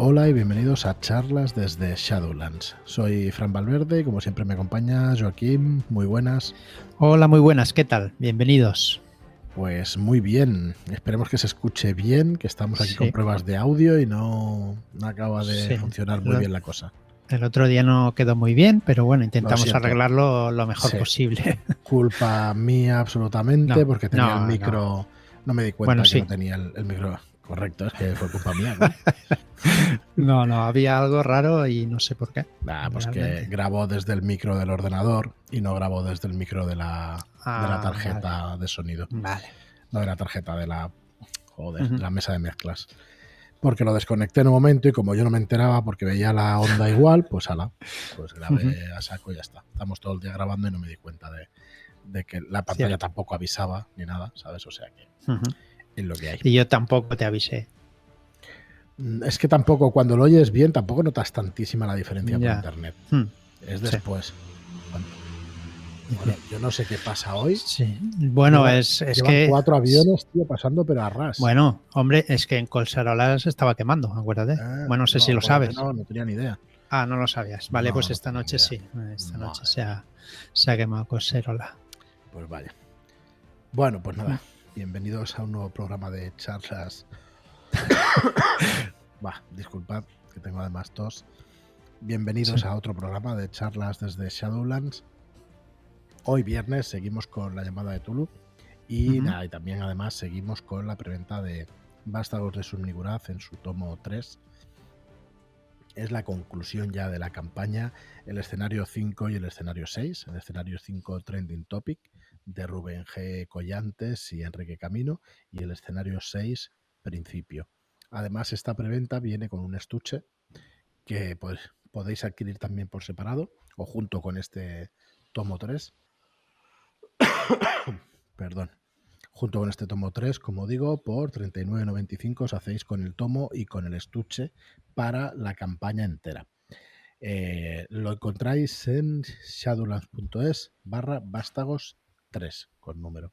Hola y bienvenidos a charlas desde Shadowlands. Soy Fran Valverde y como siempre me acompaña Joaquín. Muy buenas. Hola, muy buenas. ¿Qué tal? Bienvenidos. Pues muy bien. Esperemos que se escuche bien, que estamos aquí con pruebas de audio y no, acaba de funcionar muy bien la cosa. El otro día no quedó muy bien, pero bueno, intentamos arreglarlo lo mejor posible. Culpa mía absolutamente, porque tenía el micro. No. me di cuenta que no tenía el micro Correcto, es que fue culpa mía. ¿no? no, había algo raro y no sé por qué. pues que grabó desde el micro del ordenador y no grabó desde el micro de la, ah, tarjeta de sonido. Vale. No de la tarjeta de la, joder, de la mesa de mezclas. Porque lo desconecté en un momento y como yo no me enteraba porque veía la onda igual, pues ala, pues grabé a saco y ya está. Estamos todo el día grabando y no me di cuenta de, que la pantalla tampoco avisaba ni nada, ¿sabes? O sea que lo que hay. Y yo tampoco te avisé. Mm, es que tampoco, cuando lo oyes bien, tampoco notas tantísima la diferencia por internet. Hmm. Es después. yo no sé qué pasa hoy. Sí. Bueno, es, es que. cuatro aviones, tío, pasando, pero a ras. Bueno, hombre, es que en Colserola se estaba quemando, acuérdate. Ah, bueno, no sé si lo sabes. No, no tenía ni idea. Ah, no lo sabías. Vale, pues esta noche sí. Esta noche se ha, se ha quemado Colserola. Pues vaya. Bueno, pues nada. Bienvenidos a un nuevo programa de charlas. Disculpad que tengo además tos. Bienvenidos a otro programa de charlas desde Shadowlands. Hoy viernes seguimos con la llamada de Tulu y, y también además seguimos con la preventa de Vástagos de Sumniguraz en su tomo 3. Es la conclusión ya de la campaña, el escenario 5 y el escenario 6. El escenario 5 Trending Topic de Rubén G. Collantes y Enrique Camino y el escenario 6, Principio. Además, esta preventa viene con un estuche que pues, podéis adquirir también por separado o junto con este tomo 3. Perdón. Junto con este tomo 3, como digo, por 39.95 os hacéis con el tomo y con el estuche para la campaña entera. Eh, lo encontráis en shadowlands.es barra vástagos 3 con número.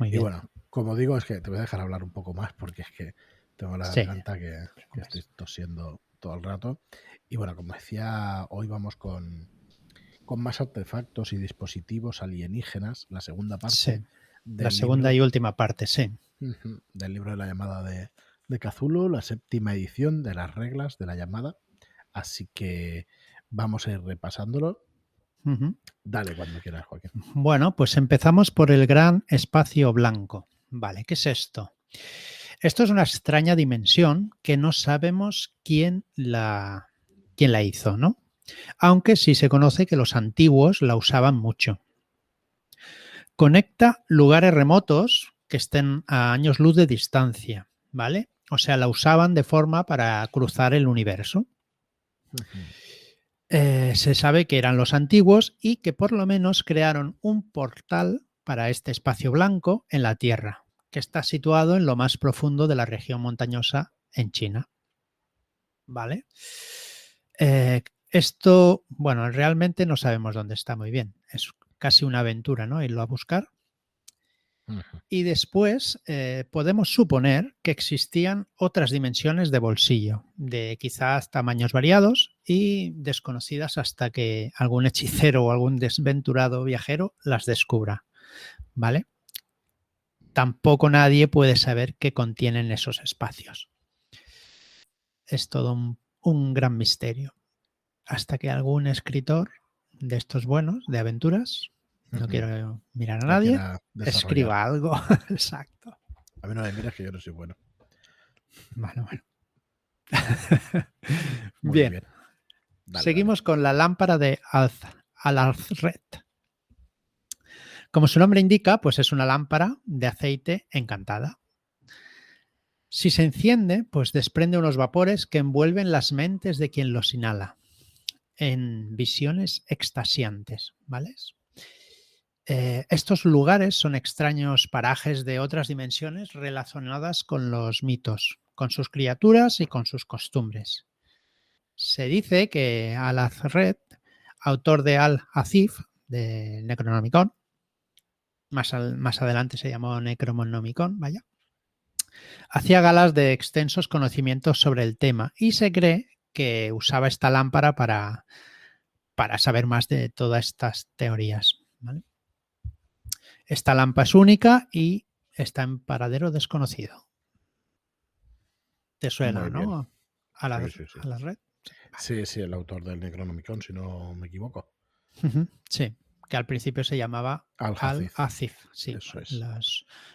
y bueno, como digo, es que te voy a dejar hablar un poco más porque es que tengo la garganta que, estoy tosiendo todo el rato. Y bueno, como decía, hoy vamos con, con más artefactos y dispositivos alienígenas, la segunda parte. La segunda y última parte, sí. Del libro de la llamada de, de Cazulo, la séptima edición de las reglas de la llamada. Así que vamos a ir repasándolo. Dale cuando quieras, Joaquín. Bueno, pues empezamos por el gran espacio blanco. Vale, ¿qué es esto? Esto es una extraña dimensión que no sabemos quién la, quién la hizo, ¿no? Aunque sí se conoce que los antiguos la usaban mucho. Conecta lugares remotos que estén a años luz de distancia, ¿vale? O sea, la usaban de forma para cruzar el universo. Eh, se sabe que eran los antiguos y que por lo menos crearon un portal para este espacio blanco en la Tierra, que está situado en lo más profundo de la región montañosa en China. ¿Vale? Eh, esto, bueno, realmente no sabemos dónde está muy bien. Es casi una aventura, ¿no? Irlo a buscar. Y después eh, podemos suponer que existían otras dimensiones de bolsillo, de quizás tamaños variados y desconocidas hasta que algún hechicero o algún desventurado viajero las descubra. ¿Vale? Tampoco nadie puede saber qué contienen esos espacios. Es todo un, un gran misterio. Hasta que algún escritor de estos buenos, de aventuras, no quiero mirar a nadie, escriba algo. Exacto. A mí no me miras que yo no soy bueno. Bueno, bueno. bien. Seguimos con la lámpara de Al-Alazret. Como su nombre indica, pues es una lámpara de aceite encantada. Si se enciende, pues desprende unos vapores que envuelven las mentes de quien los inhala en visiones extasiantes, ¿vale? Eh, estos lugares son extraños parajes de otras dimensiones relacionadas con los mitos, con sus criaturas y con sus costumbres. Se dice que Al-Azred, autor de Al-Azif, de Necronomicon, más, más, adelante se llamó Necromonomicon, vaya, Hacía galas de extensos conocimientos sobre el tema y se cree que usaba esta lámpara para, para saber más de todas estas teorías. Esta lámpara es única y está en paradero desconocido. Te suena, ¿no? A la, red. Sí, sí, el autor del Necronomicon, si no me equivoco. Sí, que al principio se llamaba Al-Azif. sí,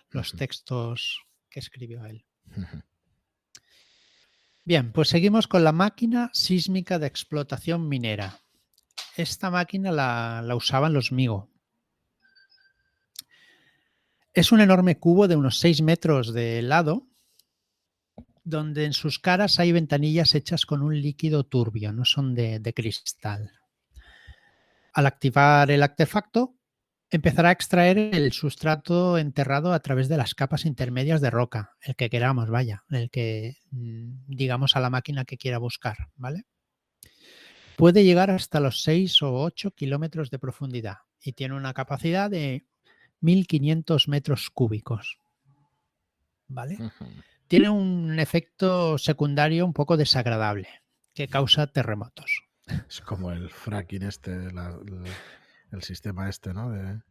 los textos que escribió él. Bien, pues seguimos con la máquina sísmica de explotación minera. Esta máquina la, la usaban los Migo. Es un enorme cubo de unos 6 metros de lado, donde en sus caras hay ventanillas hechas con un líquido turbio, no son de, cristal. Al activar el artefacto, empezará a extraer el sustrato enterrado a través de las capas intermedias de roca, el que queramos, vaya, el que mm, digamos a la máquina que quiera buscar, ¿vale? Puede llegar hasta los 6 o 8 kilómetros de profundidad y tiene una capacidad de 1500 metros cúbicos, ¿vale? Tiene un efecto secundario un poco desagradable que causa terremotos. Es como el fracking este, la, el sistema este, ¿no? De,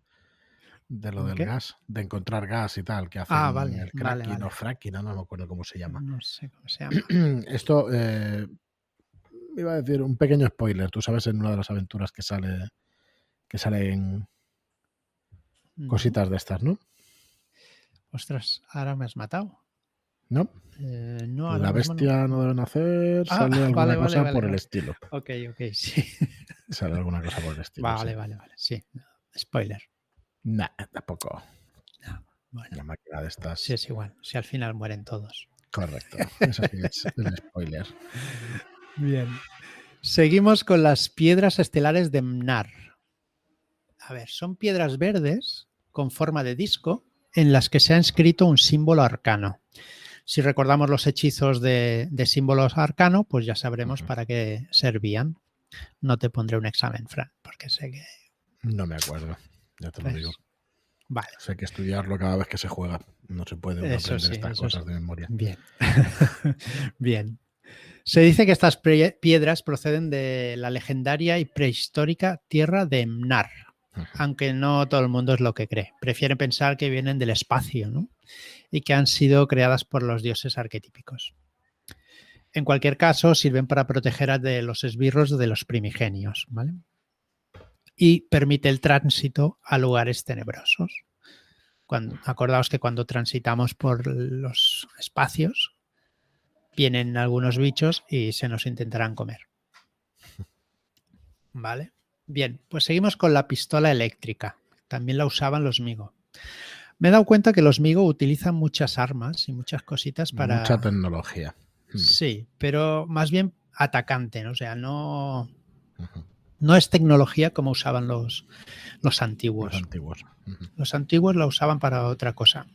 de lo del gas, de encontrar gas y tal, que hacen ah, vale, el cracking o fracking, no, me acuerdo cómo se llama. No sé cómo se llama. Esto, eh, iba a decir un pequeño spoiler. Tú sabes en una de las aventuras que sale, que salen cositas de estas, ¿no? Ostras, ahora me has matado. ¿No? Eh, no la bestia no... debe nacer, ah, sale alguna cosa por el estilo. Ok, ok, sí. Sale alguna cosa por el estilo. Vale, vale, vale. Sí. Spoiler. Nah, tampoco. No, bueno. La máquina de estas. Sí, es igual. Si al final mueren todos. Correcto. Eso sí es el spoiler. Bien. Seguimos con las piedras estelares de Mnar. A ver, son piedras verdes con forma de disco en las que se ha inscrito un símbolo arcano. Si recordamos los hechizos de, símbolos arcano, pues ya sabremos para qué servían. No te pondré un examen, Fran, porque sé que. No me acuerdo, ya te lo digo. Vale. hay que estudiarlo cada vez que se juega. No se puede aprender estas cosas de memoria. Bien. Bien. Se dice que estas piedras proceden de la legendaria y prehistórica tierra de Mnar, aunque no todo el mundo es lo que cree. Prefieren pensar que vienen del espacio, ¿no? Y que han sido creadas por los dioses arquetípicos. En cualquier caso, sirven para proteger de los esbirros de los primigenios, ¿vale? Y permite el tránsito a lugares tenebrosos. Cuando, acordaos que cuando transitamos por los espacios, vienen algunos bichos y se nos intentarán comer. ¿Vale? Bien, pues seguimos con la pistola eléctrica. También la usaban los Migo. Me he dado cuenta que los Migo utilizan muchas armas y muchas cositas para. Mucha tecnología. Hmm. Sí, pero más bien atacante, o sea, no. No es tecnología como usaban los, los antiguos. Los antiguos. Los antiguos la usaban para otra cosa.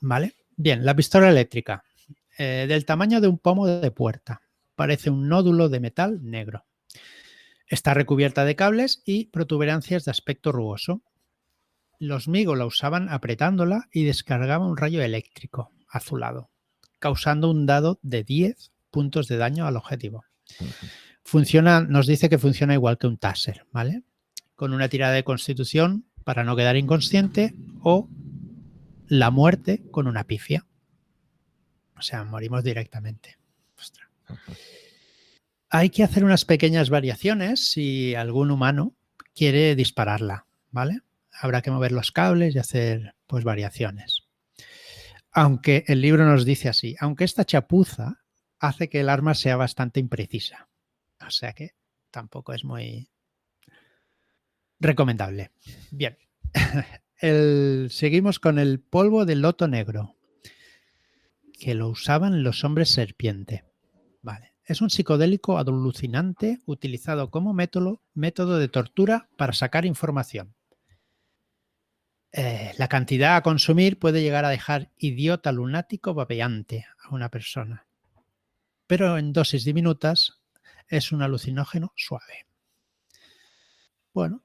¿Vale? Bien, la pistola eléctrica. Eh, del tamaño de un pomo de puerta. Parece un nódulo de metal negro. Está recubierta de cables y protuberancias de aspecto rugoso. Los Migo la usaban apretándola y descargaba un rayo eléctrico azulado, causando un dado de 10 puntos de daño al objetivo. Funciona, nos dice que funciona igual que un taser, ¿vale? Con una tirada de constitución para no quedar inconsciente o la muerte con una pifia. O sea, morimos directamente. Ostras hay que hacer unas pequeñas variaciones si algún humano quiere dispararla, ¿vale? Habrá que mover los cables y hacer pues variaciones. Aunque el libro nos dice así, aunque esta chapuza hace que el arma sea bastante imprecisa. O sea que tampoco es muy recomendable. Bien. seguimos con el polvo de loto negro, que lo usaban los hombres serpiente. Es un psicodélico alucinante utilizado como método, de tortura para sacar información. Eh, la cantidad a consumir puede llegar a dejar idiota lunático babeante a una persona. Pero en dosis diminutas es un alucinógeno suave. Bueno,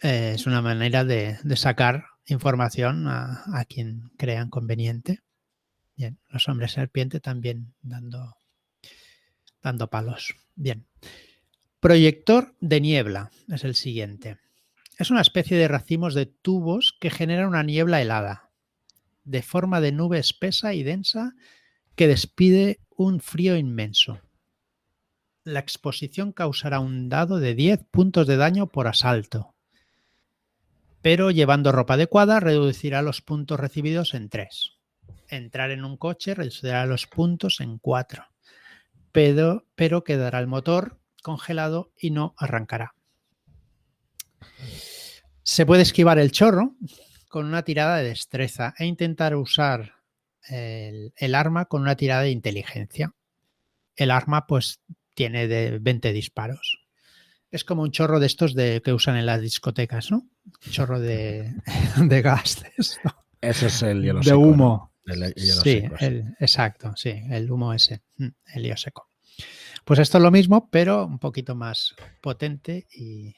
eh, es una manera de, sacar información a, a quien crean conveniente. Bien, los hombres serpiente también dando, dando palos. Bien. Proyector de niebla es el siguiente. Es una especie de racimos de tubos que generan una niebla helada, de forma de nube espesa y densa que despide un frío inmenso. La exposición causará un dado de 10 puntos de daño por asalto, pero llevando ropa adecuada reducirá los puntos recibidos en 3. Entrar en un coche reducirá los puntos en 4, pero, pero quedará el motor congelado y no arrancará. Se puede esquivar el chorro con una tirada de destreza e intentar usar el, arma con una tirada de inteligencia. El arma pues tiene de 20 disparos. Es como un chorro de estos de, que usan en las discotecas, ¿no? chorro de, gas. Ese es el hielo de humo. Sí, exacto, sí, el humo ese, mm, el hielo seco. Pues esto es lo mismo, pero un poquito más potente y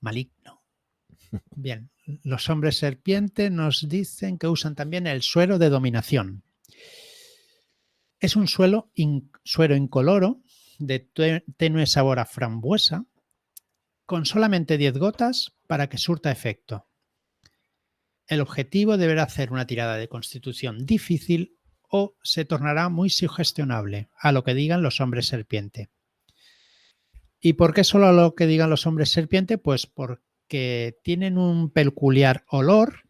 maligno. Bien, los hombres serpiente nos dicen que usan también el suero de dominación. Es un suelo suero incoloro de tenue sabor a frambuesa con solamente 10 gotas para que surta efecto. El objetivo deberá hacer una tirada de constitución difícil o se tornará muy sugestionable a lo que digan los hombres serpiente. ¿Y por qué solo a lo que digan los hombres serpiente? Pues porque tienen un peculiar olor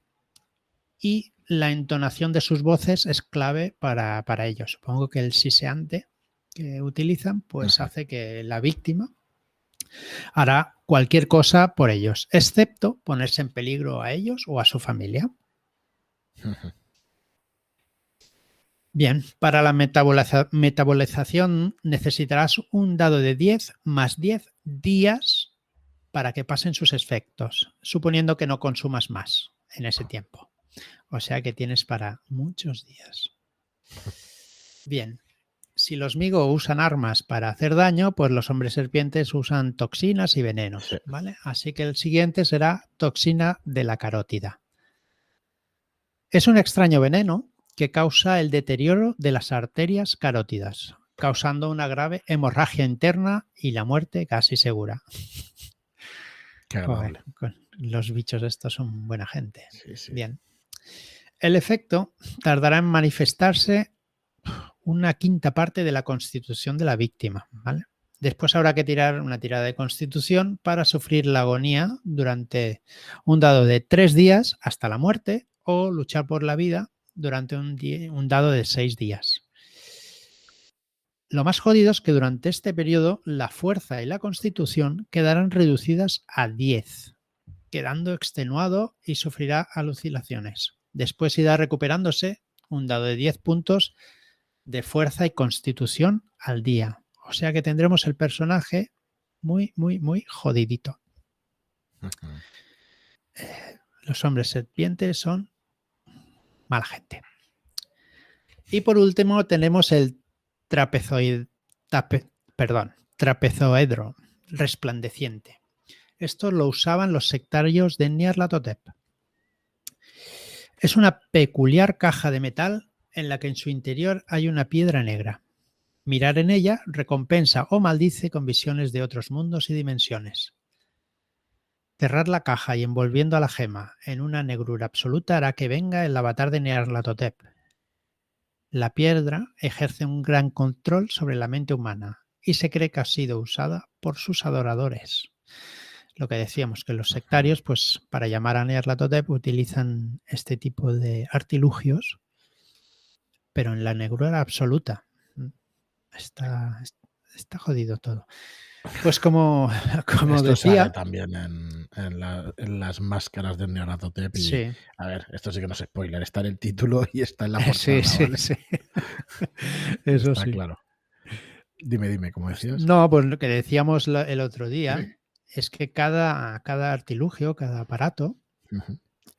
y la entonación de sus voces es clave para, ellos. Supongo que el siseante que utilizan pues hace que la víctima hará cualquier cosa por ellos, excepto ponerse en peligro a ellos o a su familia. Bien, para la metabolización necesitarás un dado de 10 más 10 días para que pasen sus efectos, suponiendo que no consumas más en ese tiempo. O sea que tienes para muchos días. Bien, si los Migo usan armas para hacer daño, pues los hombres serpientes usan toxinas y venenos, ¿vale? Así que el siguiente será toxina de la carótida. Es un extraño veneno que causa el deterioro de las arterias carótidas, causando una grave hemorragia interna y la muerte casi segura. los bichos estos son buena gente. Bien. El efecto tardará en manifestarse una quinta parte de la constitución de la víctima. Después habrá que tirar una tirada de constitución para sufrir la agonía durante un dado de tres días hasta la muerte o luchar por la vida durante un, un dado de seis días. Lo más jodido es que durante este periodo la fuerza y la constitución quedarán reducidas a 10, quedando extenuado y sufrirá alucinaciones. Después irá recuperándose un dado de 10 puntos de fuerza y constitución al día. O sea que tendremos el personaje muy, muy, muy jodidito. Eh, los hombres serpientes son mala gente. Y por último tenemos el trapezoid, perdón, trapezoedro resplandeciente. Esto lo usaban los sectarios de Nyarlathotep. Es una peculiar caja de metal en la que en su interior hay una piedra negra. Mirar en ella recompensa o maldice con visiones de otros mundos y dimensiones. Cerrar la caja y envolviendo a la gema en una negrura absoluta hará que venga el avatar de Nearlatotep. La piedra ejerce un gran control sobre la mente humana y se cree que ha sido usada por sus adoradores. Lo que decíamos, que los sectarios, pues para llamar a Nearlatotep utilizan este tipo de artilugios, pero en la negrura absoluta. Está, está jodido todo. Pues como, como esto decía. también en, las máscaras de Neonatotep. sí. A ver, esto sí que no es spoiler. Está en el título y está en la portada. Sí, sí, sí. Eso sí. claro. Dime, dime, ¿cómo decías? No, pues lo que decíamos el otro día es que cada, cada artilugio, cada aparato,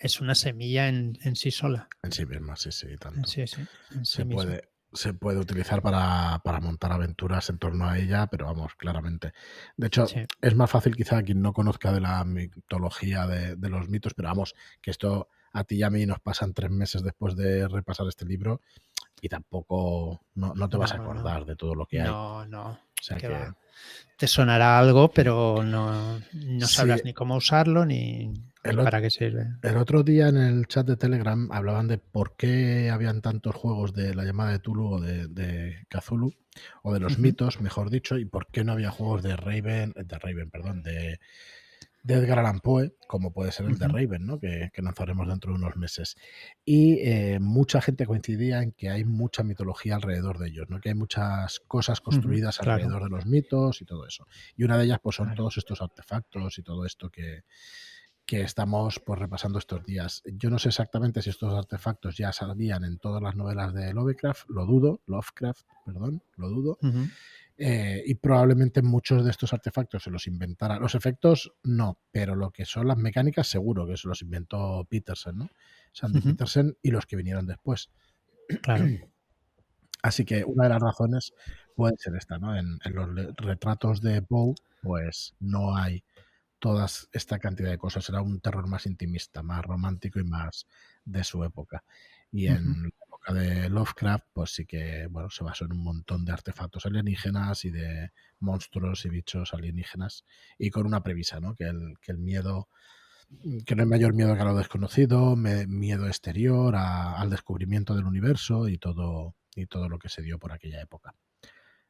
es una semilla en, sí sola. En sí misma, sí, sí, tanto. Sí, sí, se puede se puede utilizar para, montar aventuras en torno a ella, pero vamos, claramente. De hecho, es más fácil quizá quien no conozca de la mitología de, los mitos, pero vamos, que esto a ti y a mí nos pasan tres meses después de repasar este libro y tampoco no, te vas a acordar de todo lo que hay. No, no. O sea que... Te sonará algo, pero no, no sabrás ni cómo usarlo ni, para qué sirve. El otro día en el chat de Telegram hablaban de por qué habían tantos juegos de la llamada de Tulu o de, de Cthulhu, o de los mitos, mejor dicho, y por qué no había juegos de Raven, de Raven, perdón, de de Edgar Allan Poe, como puede ser el de Raven, ¿no? que, lanzaremos dentro de unos meses. Y eh, mucha gente coincidía en que hay mucha mitología alrededor de ellos, ¿no? que hay muchas cosas construidas alrededor de los mitos y todo eso. Y una de ellas pues, son todos estos artefactos y todo esto que, que estamos pues, repasando estos días. Yo no sé exactamente si estos artefactos ya salían en todas las novelas de Lovecraft, lo dudo, Lovecraft, perdón, lo dudo. Eh, y probablemente muchos de estos artefactos se los inventara. Los efectos no, pero lo que son las mecánicas seguro que se los inventó Petersen, ¿no? Sandy Petersen y los que vinieron después. Claro. Así que una de las razones puede ser esta, ¿no? En, los retratos de Poe, pues no hay toda esta cantidad de cosas. Era un terror más intimista, más romántico y más de su época. Y en de Lovecraft, pues sí que bueno, se basó en un montón de artefactos alienígenas y de monstruos y bichos alienígenas, y con una previsa, ¿no? Que el, que el miedo, que no hay mayor miedo que a lo desconocido, miedo exterior al descubrimiento del universo y todo, y todo lo que se dio por aquella época.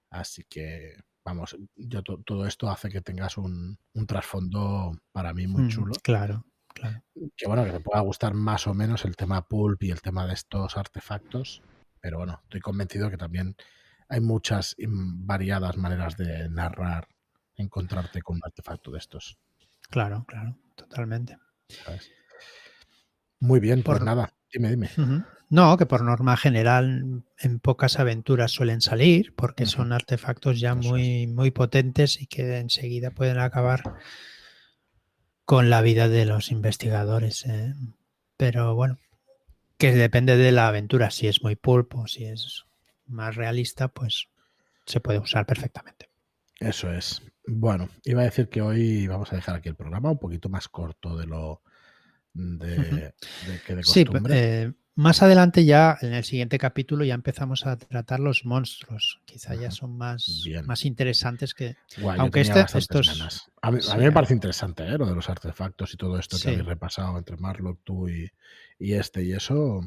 Así que, vamos, yo todo esto hace que tengas un, un trasfondo para mí muy mm, chulo. Claro. Que bueno, que te pueda gustar más o menos el tema pulp y el tema de estos artefactos, pero bueno, estoy convencido que también hay muchas variadas maneras de narrar, encontrarte con un artefacto de estos. Claro, claro, totalmente. Muy bien, pues nada, dime, dime. No, que por norma general en pocas aventuras suelen salir, porque son artefactos ya muy, muy potentes y que enseguida pueden acabar con la vida de los investigadores. ¿eh? Pero bueno, que depende de la aventura. Si es muy pulpo, si es más realista, pues se puede usar perfectamente. Eso es. Bueno, iba a decir que hoy vamos a dejar aquí el programa un poquito más corto de lo de, que de costumbre. Sí, eh, más adelante ya, en el siguiente capítulo, ya empezamos a tratar los monstruos. Quizá ya son más, más interesantes que... aunque este, estos... A mí, me parece interesante ¿eh? lo de los artefactos y todo esto que habéis repasado entre Marlock, tú y, este y eso.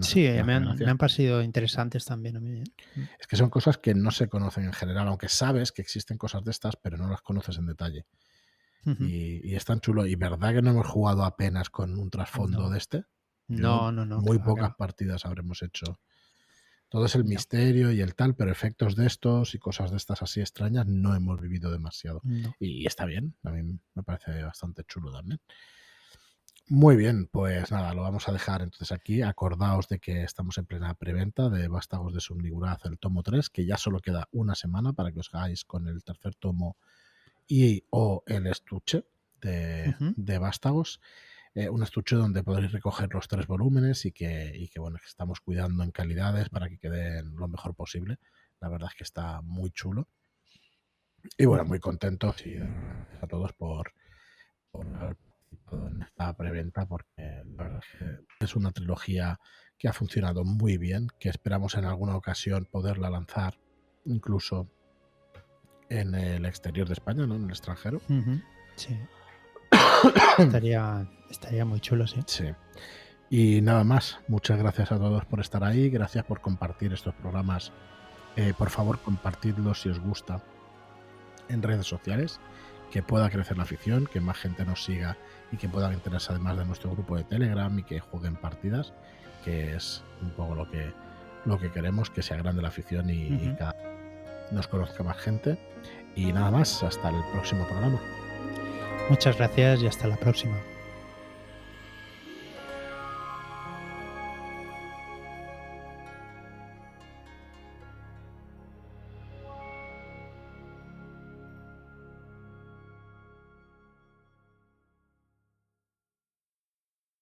sí, me han, parecido interesantes también a mí. ¿eh? Mm. Es que son cosas que no se conocen en general, aunque sabes que existen cosas de estas, pero no las conoces en detalle. Y, y, es tan chulo. ¿Y verdad que no hemos jugado apenas con un trasfondo de este? no, no, no. Muy pocas partidas habremos hecho. Todo es el misterio y el tal, pero efectos de estos y cosas de estas así extrañas no hemos vivido demasiado. Y, está bien, a mí me parece bastante chulo también. Muy bien, pues nada, lo vamos a dejar entonces aquí. Acordaos de que estamos en plena preventa de Vástagos de Subniguraz, el tomo 3, que ya solo queda una semana para que os hagáis con el tercer tomo y o el estuche de, de Vástagos. Eh, un estuche donde podréis recoger los tres volúmenes y que, que, bueno, que estamos cuidando en calidades para que queden lo mejor posible. La verdad es que está muy chulo. Y bueno, muy contentos y a todos por, por esta preventa porque la verdad es, que es una trilogía que ha funcionado muy bien, que esperamos en alguna ocasión poderla lanzar incluso en el exterior de España, ¿no? En el extranjero. Sí. estaría, estaría muy chulo, sí. Sí. Y nada más, muchas gracias a todos por estar ahí, gracias por compartir estos programas. Eh, por favor, compartidlos si os gusta en redes sociales, que pueda crecer la afición, que más gente nos siga y que puedan enterarse además de nuestro grupo de Telegram y que jueguen partidas, que es un poco lo que, lo que queremos, que sea grande la afición y, y cada nos conozca más gente. Y nada más, hasta el próximo programa. Muchas gracias y hasta la próxima.